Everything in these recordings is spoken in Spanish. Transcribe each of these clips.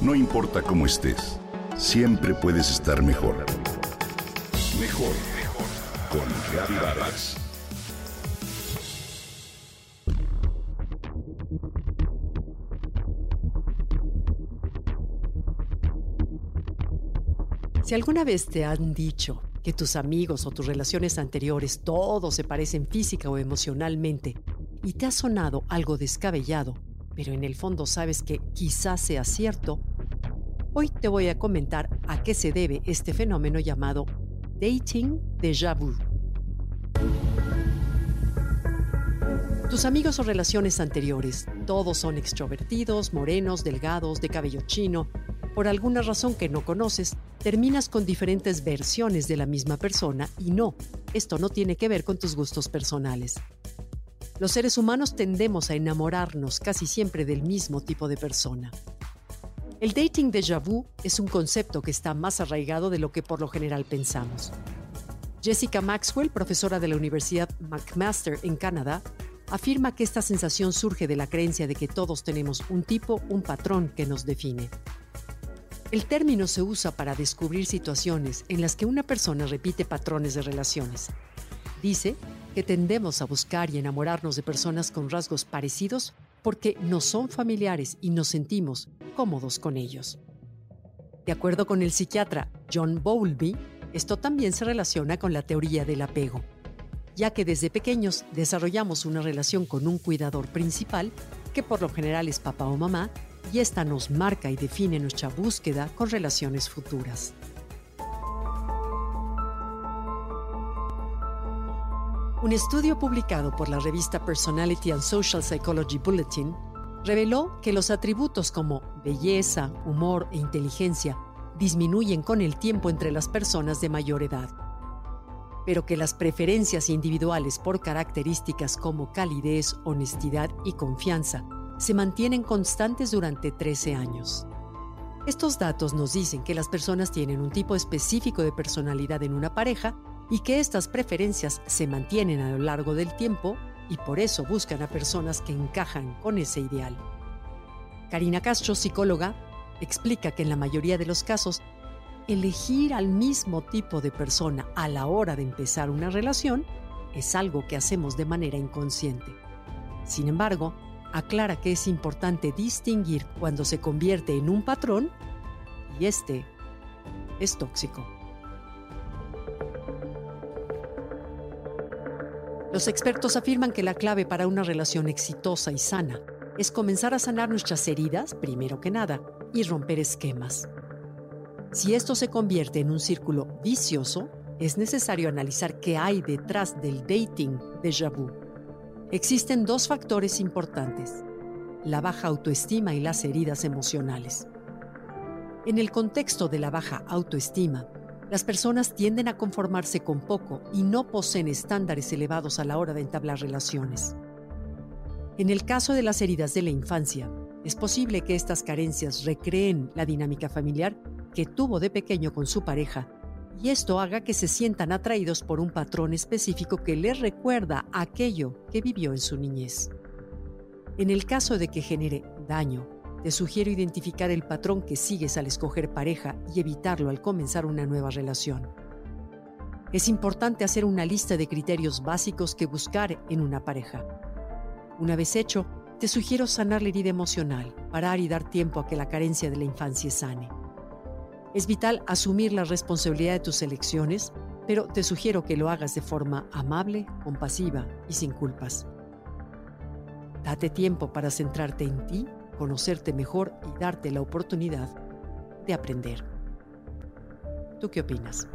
No importa cómo estés, siempre puedes estar mejor. Mejor, mejor. Con Vargas. Si alguna vez te han dicho que tus amigos o tus relaciones anteriores todos se parecen física o emocionalmente y te ha sonado algo descabellado, pero en el fondo sabes que quizás sea cierto, hoy te voy a comentar a qué se debe este fenómeno llamado dating déjà vu. Tus amigos o relaciones anteriores, todos son extrovertidos, morenos, delgados, de cabello chino. Por alguna razón que no conoces, terminas con diferentes versiones de la misma persona y no, esto no tiene que ver con tus gustos personales. Los seres humanos tendemos a enamorarnos casi siempre del mismo tipo de persona. El dating déjà vu es un concepto que está más arraigado de lo que por lo general pensamos. Jessica Maxwell, profesora de la Universidad McMaster en Canadá, afirma que esta sensación surge de la creencia de que todos tenemos un tipo, un patrón que nos define. El término se usa para descubrir situaciones en las que una persona repite patrones de relaciones. Dice que tendemos a buscar y enamorarnos de personas con rasgos parecidos porque nos son familiares y nos sentimos cómodos con ellos. De acuerdo con el psiquiatra John Bowlby, esto también se relaciona con la teoría del apego, ya que desde pequeños desarrollamos una relación con un cuidador principal, que por lo general es papá o mamá, y esta nos marca y define nuestra búsqueda con relaciones futuras. Un estudio publicado por la revista Personality and Social Psychology Bulletin reveló que los atributos como belleza, humor e inteligencia disminuyen con el tiempo entre las personas de mayor edad, pero que las preferencias individuales por características como calidez, honestidad y confianza se mantienen constantes durante 13 años. Estos datos nos dicen que las personas tienen un tipo específico de personalidad en una pareja y que estas preferencias se mantienen a lo largo del tiempo y por eso buscan a personas que encajan con ese ideal. Karina Castro, psicóloga, explica que en la mayoría de los casos, elegir al mismo tipo de persona a la hora de empezar una relación es algo que hacemos de manera inconsciente. Sin embargo, aclara que es importante distinguir cuando se convierte en un patrón y este es tóxico. Los expertos afirman que la clave para una relación exitosa y sana es comenzar a sanar nuestras heridas, primero que nada, y romper esquemas. Si esto se convierte en un círculo vicioso, es necesario analizar qué hay detrás del dating déjà vu. Existen dos factores importantes, la baja autoestima y las heridas emocionales. En el contexto de la baja autoestima, las personas tienden a conformarse con poco y no poseen estándares elevados a la hora de entablar relaciones. En el caso de las heridas de la infancia, es posible que estas carencias recreen la dinámica familiar que tuvo de pequeño con su pareja y esto haga que se sientan atraídos por un patrón específico que les recuerda aquello que vivió en su niñez. En el caso de que genere daño te sugiero identificar el patrón que sigues al escoger pareja y evitarlo al comenzar una nueva relación. Es importante hacer una lista de criterios básicos que buscar en una pareja. Una vez hecho, te sugiero sanar la herida emocional, parar y dar tiempo a que la carencia de la infancia sane. Es vital asumir la responsabilidad de tus elecciones, pero te sugiero que lo hagas de forma amable, compasiva y sin culpas. Date tiempo para centrarte en ti conocerte mejor y darte la oportunidad de aprender. ¿Tú qué opinas?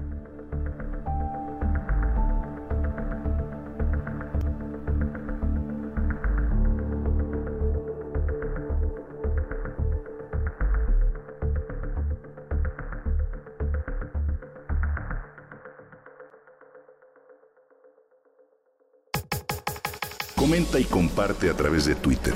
Comenta y comparte a través de Twitter.